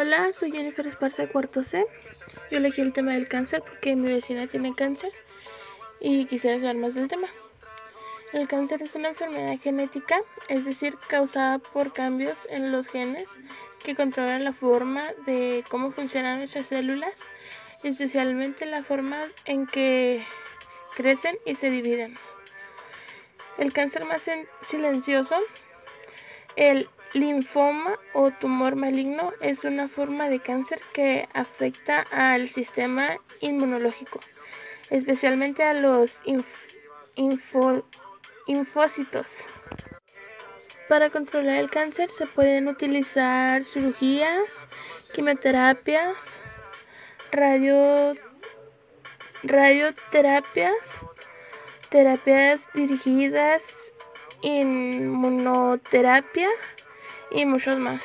Hola, soy Jennifer Esparza de Cuarto C. Yo elegí el tema del cáncer porque mi vecina tiene cáncer y quisiera saber más del tema. El cáncer es una enfermedad genética, es decir, causada por cambios en los genes que controlan la forma de cómo funcionan nuestras células, especialmente la forma en que crecen y se dividen. El cáncer más silencioso, el linfoma o tumor maligno es una forma de cáncer que afecta al sistema inmunológico, especialmente a los linfocitos. Para controlar el cáncer se pueden utilizar cirugías, quimioterapias, radio, radioterapias, terapias dirigidas, inmunoterapia y muchos más.